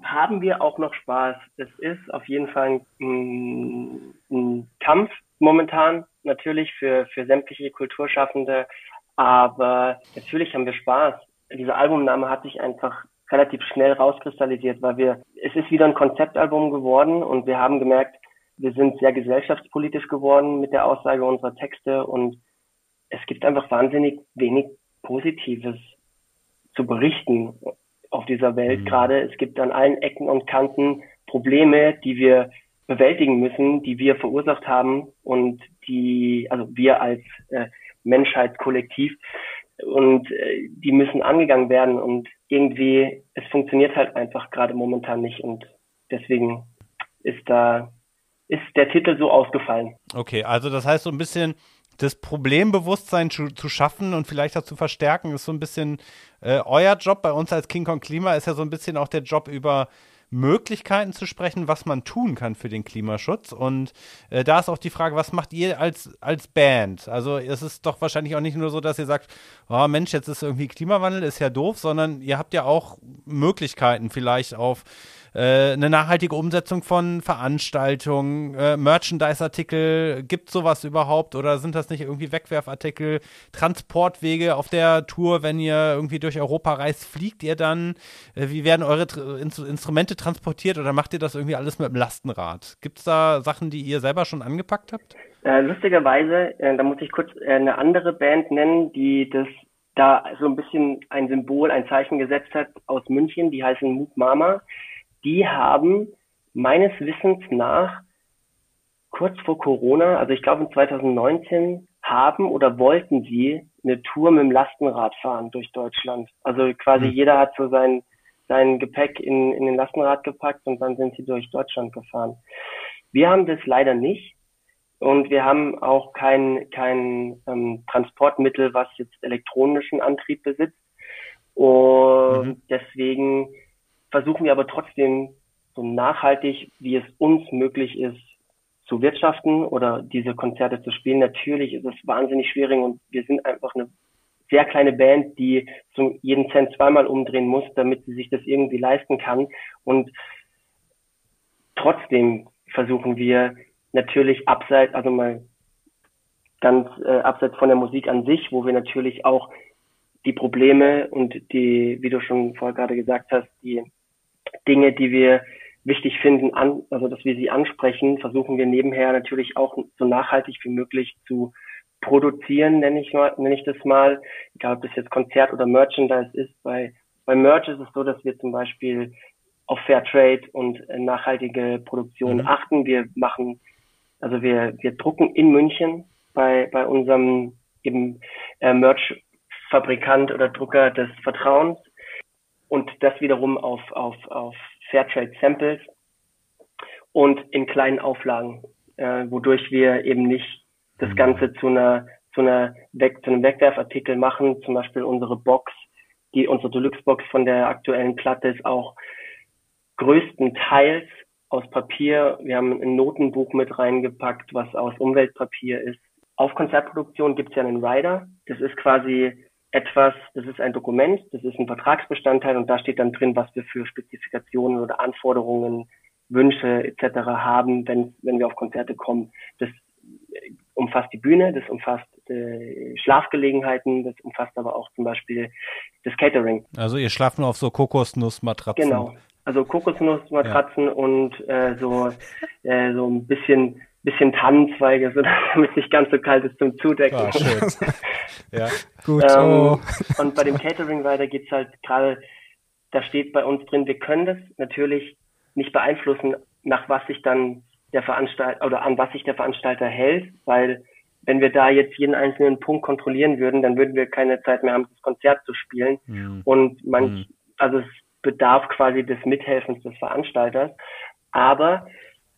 haben wir auch noch Spaß. Es ist auf jeden Fall ein, ein Kampf momentan natürlich für, für sämtliche Kulturschaffende, aber natürlich haben wir Spaß. Dieser Albumname hat sich einfach relativ schnell rauskristallisiert, weil wir, es ist wieder ein Konzeptalbum geworden und wir haben gemerkt, wir sind sehr gesellschaftspolitisch geworden mit der Aussage unserer Texte und es gibt einfach wahnsinnig wenig Positives zu berichten auf dieser Welt mhm. gerade. Es gibt an allen Ecken und Kanten Probleme, die wir bewältigen müssen, die wir verursacht haben und die, also wir als äh, Menschheitskollektiv und äh, die müssen angegangen werden und irgendwie, es funktioniert halt einfach gerade momentan nicht und deswegen ist da, ist der Titel so ausgefallen. Okay, also das heißt so ein bisschen, das Problembewusstsein zu, zu, schaffen und vielleicht auch zu verstärken, ist so ein bisschen äh, euer Job. Bei uns als King Kong Klima ist ja so ein bisschen auch der Job über Möglichkeiten zu sprechen, was man tun kann für den Klimaschutz. Und äh, da ist auch die Frage, was macht ihr als, als Band? Also es ist doch wahrscheinlich auch nicht nur so, dass ihr sagt, oh Mensch, jetzt ist irgendwie Klimawandel, ist ja doof, sondern ihr habt ja auch Möglichkeiten vielleicht auf äh, eine nachhaltige Umsetzung von Veranstaltungen, äh, Merchandise-Artikel, gibt sowas überhaupt oder sind das nicht irgendwie Wegwerfartikel, Transportwege auf der Tour, wenn ihr irgendwie durch Europa reist, fliegt ihr dann? Äh, wie werden eure Tr In Instrumente transportiert oder macht ihr das irgendwie alles mit dem Lastenrad? Gibt es da Sachen, die ihr selber schon angepackt habt? Äh, lustigerweise, äh, da muss ich kurz eine andere Band nennen, die das da so ein bisschen ein Symbol, ein Zeichen gesetzt hat aus München, die heißen Moop Mama. Die haben meines Wissens nach kurz vor Corona, also ich glaube in 2019, haben oder wollten sie eine Tour mit dem Lastenrad fahren durch Deutschland. Also quasi mhm. jeder hat so sein, sein Gepäck in, in den Lastenrad gepackt und dann sind sie durch Deutschland gefahren. Wir haben das leider nicht. Und wir haben auch kein, kein ähm, Transportmittel, was jetzt elektronischen Antrieb besitzt. Und mhm. deswegen versuchen wir aber trotzdem so nachhaltig, wie es uns möglich ist, zu wirtschaften oder diese Konzerte zu spielen. Natürlich ist es wahnsinnig schwierig und wir sind einfach eine sehr kleine Band, die so jeden Cent zweimal umdrehen muss, damit sie sich das irgendwie leisten kann. Und trotzdem versuchen wir natürlich abseits, also mal ganz äh, abseits von der Musik an sich, wo wir natürlich auch die Probleme und die, wie du schon vorher gerade gesagt hast, die Dinge, die wir wichtig finden, an, also dass wir sie ansprechen, versuchen wir nebenher natürlich auch so nachhaltig wie möglich zu produzieren, nenne ich mal, nenne ich das mal, egal ob das jetzt Konzert oder Merchandise ist. Bei, bei Merch ist es so, dass wir zum Beispiel auf Fairtrade und nachhaltige Produktion mhm. achten. Wir machen also wir, wir drucken in München bei, bei unserem eben äh, Merch-Fabrikant oder Drucker des Vertrauens und das wiederum auf, auf, auf Fairtrade Samples und in kleinen Auflagen, äh, wodurch wir eben nicht das mhm. Ganze zu einer zu einer Weg, zu einem Wegwerfartikel machen, zum Beispiel unsere Box, die unsere Deluxe-Box von der aktuellen Platte ist auch größtenteils aus Papier. Wir haben ein Notenbuch mit reingepackt, was aus Umweltpapier ist. Auf Konzertproduktion gibt es ja einen Rider. Das ist quasi etwas, das ist ein Dokument, das ist ein Vertragsbestandteil und da steht dann drin, was wir für Spezifikationen oder Anforderungen, Wünsche etc. haben, wenn, wenn wir auf Konzerte kommen. Das umfasst die Bühne, das umfasst äh, Schlafgelegenheiten, das umfasst aber auch zum Beispiel das Catering. Also ihr schlaft nur auf so Kokosnussmatratzen. Genau, also Kokosnussmatratzen ja. und äh, so, äh, so ein bisschen bisschen Tannenzweige, so damit es nicht ganz so kalt ist zum Zudecken. Ah, schön. ja, gut. Ähm, oh. Und bei dem Catering weiter geht's halt gerade, da steht bei uns drin, wir können das natürlich nicht beeinflussen, nach was sich dann der Veranstalter oder an was sich der Veranstalter hält, weil wenn wir da jetzt jeden einzelnen Punkt kontrollieren würden, dann würden wir keine Zeit mehr haben, das Konzert zu spielen. Mhm. Und manch, mhm. also es bedarf quasi des Mithelfens des Veranstalters. Aber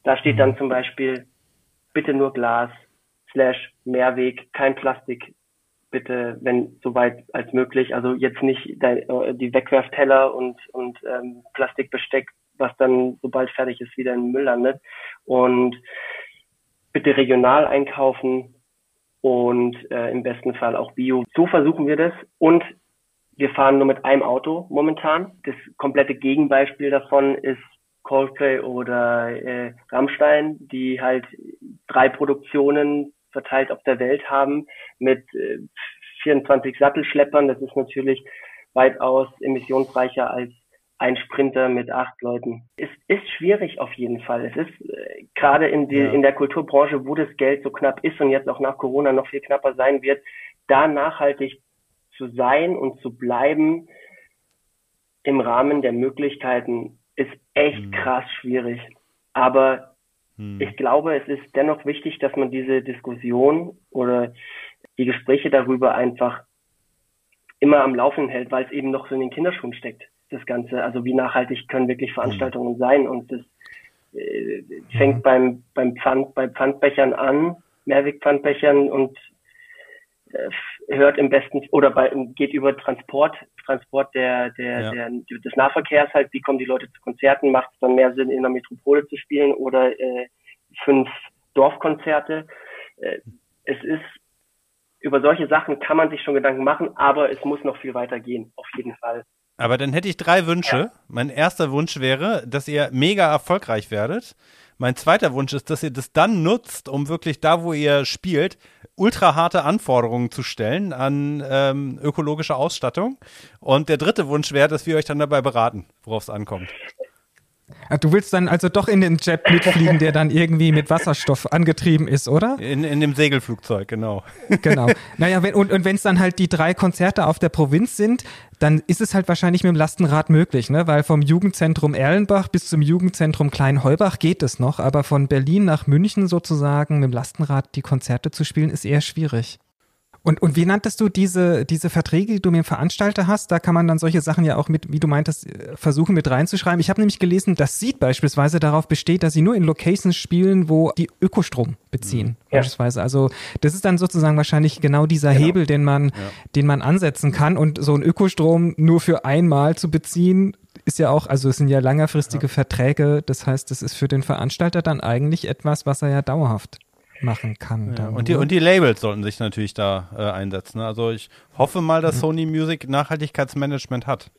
da steht dann mhm. zum Beispiel bitte nur Glas, slash Mehrweg, kein Plastik, bitte, wenn soweit als möglich. Also jetzt nicht die Wegwerfteller und, und ähm, Plastikbesteck, was dann, sobald fertig ist, wieder in den Müll landet. Und bitte regional einkaufen und äh, im besten Fall auch Bio. So versuchen wir das. Und wir fahren nur mit einem Auto momentan. Das komplette Gegenbeispiel davon ist Coldplay oder äh, Rammstein, die halt drei Produktionen verteilt auf der Welt haben mit äh, 24 Sattelschleppern. Das ist natürlich weitaus emissionsreicher als ein Sprinter mit acht Leuten. Es ist schwierig auf jeden Fall. Es ist äh, gerade in, die, ja. in der Kulturbranche, wo das Geld so knapp ist und jetzt auch nach Corona noch viel knapper sein wird, da nachhaltig zu sein und zu bleiben im Rahmen der Möglichkeiten ist echt mhm. krass schwierig. Aber mhm. ich glaube, es ist dennoch wichtig, dass man diese Diskussion oder die Gespräche darüber einfach immer am Laufen hält, weil es eben noch so in den Kinderschuhen steckt, das Ganze. Also wie nachhaltig können wirklich mhm. Veranstaltungen mhm. sein und das äh, fängt mhm. beim, beim Pfand, bei Pfandbechern an, Mehrwegpfandbechern und hört im besten oder bei, geht über Transport, Transport der, der, ja. der, des Nahverkehrs halt, wie kommen die Leute zu Konzerten, macht es dann mehr Sinn, in der Metropole zu spielen oder äh, fünf Dorfkonzerte. Äh, es ist, über solche Sachen kann man sich schon Gedanken machen, aber es muss noch viel weiter gehen, auf jeden Fall. Aber dann hätte ich drei Wünsche. Ja. Mein erster Wunsch wäre, dass ihr mega erfolgreich werdet. Mein zweiter Wunsch ist, dass ihr das dann nutzt, um wirklich da, wo ihr spielt, ultra harte Anforderungen zu stellen an ähm, ökologische Ausstattung. Und der dritte Wunsch wäre, dass wir euch dann dabei beraten, worauf es ankommt. Ah, du willst dann also doch in den Jet mitfliegen, der dann irgendwie mit Wasserstoff angetrieben ist, oder? In, in dem Segelflugzeug, genau. Genau. Naja, wenn, und, und wenn es dann halt die drei Konzerte auf der Provinz sind, dann ist es halt wahrscheinlich mit dem Lastenrad möglich, ne? Weil vom Jugendzentrum Erlenbach bis zum Jugendzentrum Kleinheubach geht es noch, aber von Berlin nach München sozusagen mit dem Lastenrad die Konzerte zu spielen, ist eher schwierig. Und, und wie nanntest du diese, diese Verträge, die du mit dem Veranstalter hast? Da kann man dann solche Sachen ja auch mit, wie du meintest, äh, versuchen mit reinzuschreiben. Ich habe nämlich gelesen, dass Seed beispielsweise darauf besteht, dass sie nur in Locations spielen, wo die Ökostrom beziehen. Mhm. Ja. Beispielsweise. Also das ist dann sozusagen wahrscheinlich genau dieser genau. Hebel, den man, ja. den man ansetzen kann. Und so ein Ökostrom nur für einmal zu beziehen, ist ja auch, also es sind ja langfristige ja. Verträge. Das heißt, das ist für den Veranstalter dann eigentlich etwas, was er ja dauerhaft machen kann. Ja, und, die, und die Labels sollten sich natürlich da äh, einsetzen. Also ich hoffe mal, dass mhm. Sony Music Nachhaltigkeitsmanagement hat.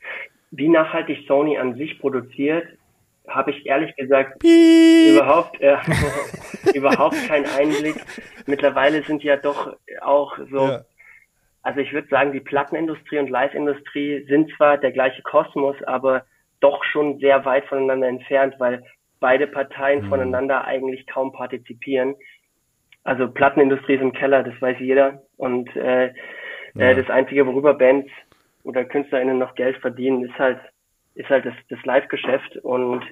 Wie nachhaltig Sony an sich produziert, habe ich ehrlich gesagt Piep. überhaupt äh, überhaupt keinen Einblick. Mittlerweile sind ja doch auch so, ja. also ich würde sagen, die Plattenindustrie und Live-Industrie sind zwar der gleiche Kosmos, aber doch schon sehr weit voneinander entfernt, weil beide Parteien mhm. voneinander eigentlich kaum partizipieren. Also Plattenindustrie ist im Keller, das weiß jeder. Und äh, äh ja. das Einzige, worüber Bands oder KünstlerInnen noch Geld verdienen, ist halt, ist halt das, das Live-Geschäft. Und,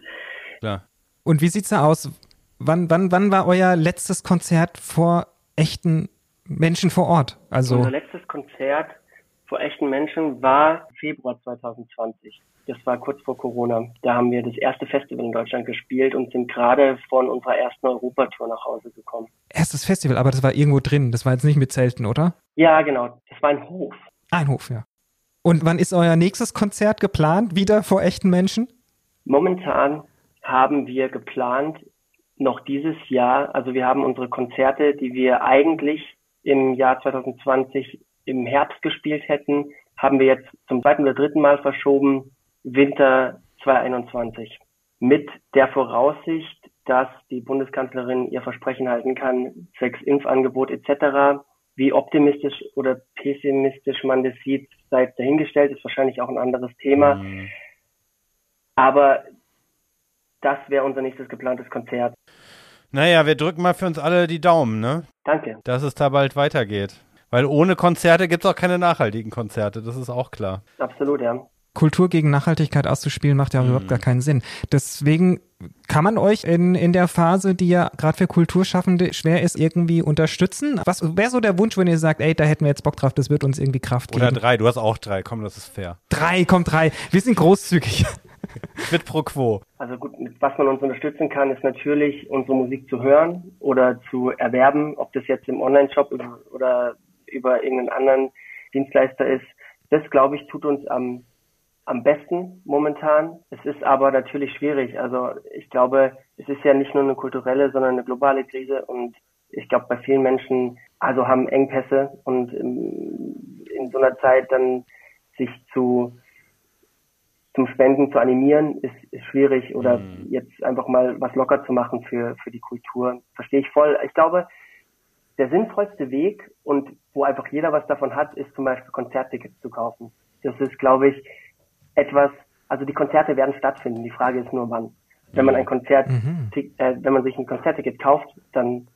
ja. und wie sieht's da aus? Wann, wann, wann war euer letztes Konzert vor echten Menschen vor Ort? Also Unser letztes Konzert vor echten Menschen war Februar 2020. Das war kurz vor Corona. Da haben wir das erste Festival in Deutschland gespielt und sind gerade von unserer ersten Europatour nach Hause gekommen. Erstes Festival, aber das war irgendwo drin. Das war jetzt nicht mit Zelten, oder? Ja, genau. Das war ein Hof. Ein Hof, ja. Und wann ist euer nächstes Konzert geplant? Wieder vor echten Menschen? Momentan haben wir geplant, noch dieses Jahr, also wir haben unsere Konzerte, die wir eigentlich im Jahr 2020 im Herbst gespielt hätten, haben wir jetzt zum zweiten oder dritten Mal verschoben Winter 2021 mit der Voraussicht, dass die Bundeskanzlerin ihr Versprechen halten kann, zwecks Impfangebot etc. Wie optimistisch oder pessimistisch man das sieht, sei es dahingestellt, ist wahrscheinlich auch ein anderes Thema. Mhm. Aber das wäre unser nächstes geplantes Konzert. Naja, wir drücken mal für uns alle die Daumen, ne? Danke. Dass es da bald weitergeht. Weil ohne Konzerte gibt es auch keine nachhaltigen Konzerte, das ist auch klar. Absolut, ja. Kultur gegen Nachhaltigkeit auszuspielen, macht ja mhm. überhaupt gar keinen Sinn. Deswegen kann man euch in, in der Phase, die ja gerade für Kulturschaffende schwer ist, irgendwie unterstützen? Was wäre so der Wunsch, wenn ihr sagt, ey, da hätten wir jetzt Bock drauf, das wird uns irgendwie Kraft geben? Oder drei, du hast auch drei, komm, das ist fair. Drei, komm, drei. Wir sind großzügig. Quid pro quo. Also gut, was man uns unterstützen kann, ist natürlich, unsere Musik zu hören oder zu erwerben, ob das jetzt im Online-Shop oder über irgendeinen anderen Dienstleister ist. Das, glaube ich, tut uns am am besten momentan. Es ist aber natürlich schwierig. Also ich glaube, es ist ja nicht nur eine kulturelle, sondern eine globale Krise und ich glaube, bei vielen Menschen also haben Engpässe und in, in so einer Zeit dann sich zu zum Spenden zu animieren, ist, ist schwierig oder mhm. jetzt einfach mal was locker zu machen für, für die Kultur. Verstehe ich voll. Ich glaube, der sinnvollste Weg und wo einfach jeder was davon hat, ist zum Beispiel Konzerttickets zu kaufen. Das ist, glaube ich, etwas, also die Konzerte werden stattfinden. Die Frage ist nur wann. Wenn man ein Konzert, mhm. äh, wenn man sich ein Konzertticket kauft, dann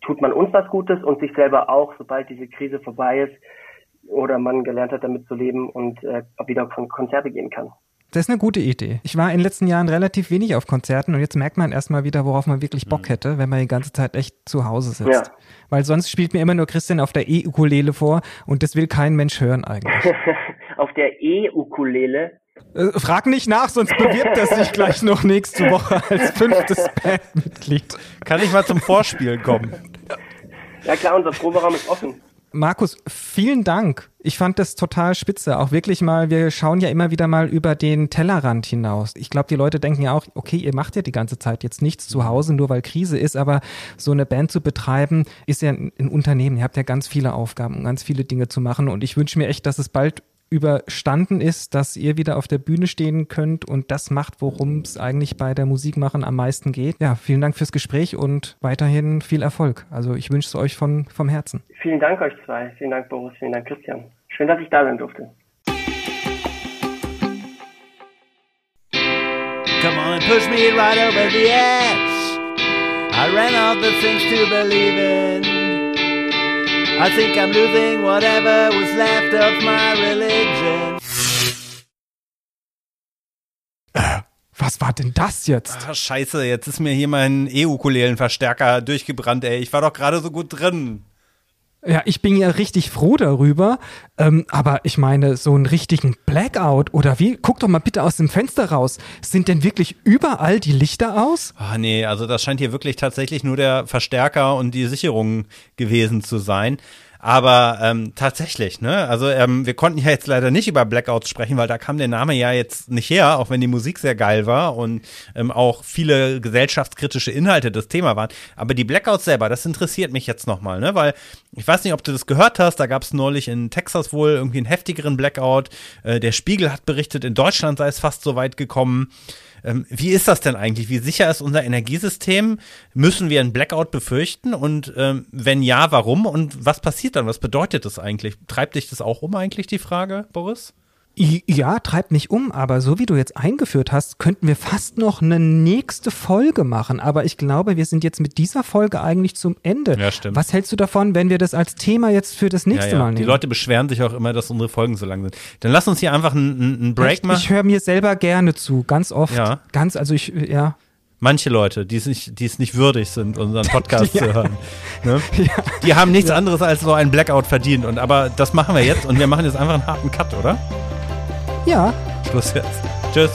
tut man uns was Gutes und sich selber auch, sobald diese Krise vorbei ist oder man gelernt hat, damit zu leben und äh, wieder auf Konzerte gehen kann. Das ist eine gute Idee. Ich war in den letzten Jahren relativ wenig auf Konzerten und jetzt merkt man erstmal wieder, worauf man wirklich Bock mhm. hätte, wenn man die ganze Zeit echt zu Hause sitzt. Ja. Weil sonst spielt mir immer nur Christian auf der E-Ukulele vor und das will kein Mensch hören eigentlich. auf der E-Ukulele? Äh, frag nicht nach, sonst bewirbt er sich gleich noch nächste Woche als fünftes Bandmitglied. Kann ich mal zum Vorspielen kommen? Ja klar, unser Proberaum ist offen. Markus, vielen Dank. Ich fand das total spitze. Auch wirklich mal, wir schauen ja immer wieder mal über den Tellerrand hinaus. Ich glaube, die Leute denken ja auch, okay, ihr macht ja die ganze Zeit jetzt nichts zu Hause, nur weil Krise ist, aber so eine Band zu betreiben, ist ja ein Unternehmen. Ihr habt ja ganz viele Aufgaben und ganz viele Dinge zu machen. Und ich wünsche mir echt, dass es bald überstanden ist, dass ihr wieder auf der Bühne stehen könnt und das macht, worum es eigentlich bei der Musikmachen am meisten geht. Ja, vielen Dank fürs Gespräch und weiterhin viel Erfolg. Also ich wünsche es euch von, vom Herzen. Vielen Dank euch zwei. Vielen Dank Boris, vielen Dank Christian. Schön, dass ich da sein durfte. come on and push me right over the edge. I ran out the things to believe in. I think I'm losing whatever was left of my religion. Was war denn das jetzt? Ach, scheiße, jetzt ist mir hier mein E-Ukulelenverstärker durchgebrannt, ey. Ich war doch gerade so gut drin. Ja, ich bin ja richtig froh darüber. Ähm, aber ich meine, so einen richtigen Blackout oder wie? Guck doch mal bitte aus dem Fenster raus. Sind denn wirklich überall die Lichter aus? Ah, nee, also das scheint hier wirklich tatsächlich nur der Verstärker und die Sicherung gewesen zu sein. Aber ähm, tatsächlich, ne? Also ähm, wir konnten ja jetzt leider nicht über Blackouts sprechen, weil da kam der Name ja jetzt nicht her, auch wenn die Musik sehr geil war und ähm, auch viele gesellschaftskritische Inhalte das Thema waren. Aber die Blackouts selber, das interessiert mich jetzt nochmal, ne? Weil ich weiß nicht, ob du das gehört hast, da gab es neulich in Texas wohl irgendwie einen heftigeren Blackout. Äh, der Spiegel hat berichtet, in Deutschland sei es fast so weit gekommen. Ähm, wie ist das denn eigentlich? Wie sicher ist unser Energiesystem? Müssen wir einen Blackout befürchten? Und ähm, wenn ja, warum? Und was passiert dann? Was bedeutet das eigentlich? Treibt dich das auch um eigentlich, die Frage, Boris? Ja, treibt mich um, aber so wie du jetzt eingeführt hast, könnten wir fast noch eine nächste Folge machen. Aber ich glaube, wir sind jetzt mit dieser Folge eigentlich zum Ende. Ja, stimmt. Was hältst du davon, wenn wir das als Thema jetzt für das nächste ja, ja. Mal nehmen? Die Leute beschweren sich auch immer, dass unsere Folgen so lang sind. Dann lass uns hier einfach einen, einen Break ich, machen. Ich höre mir selber gerne zu, ganz oft. Ja. Ganz, also ich, ja. Manche Leute, die es nicht, die es nicht würdig sind, unseren Podcast Ja. zu hören. Ne? Die haben nichts anderes als so einen Blackout verdient. Und aber das machen wir jetzt und wir machen jetzt einfach einen harten Cut, oder? Ja, Schluss jetzt. Tschüss.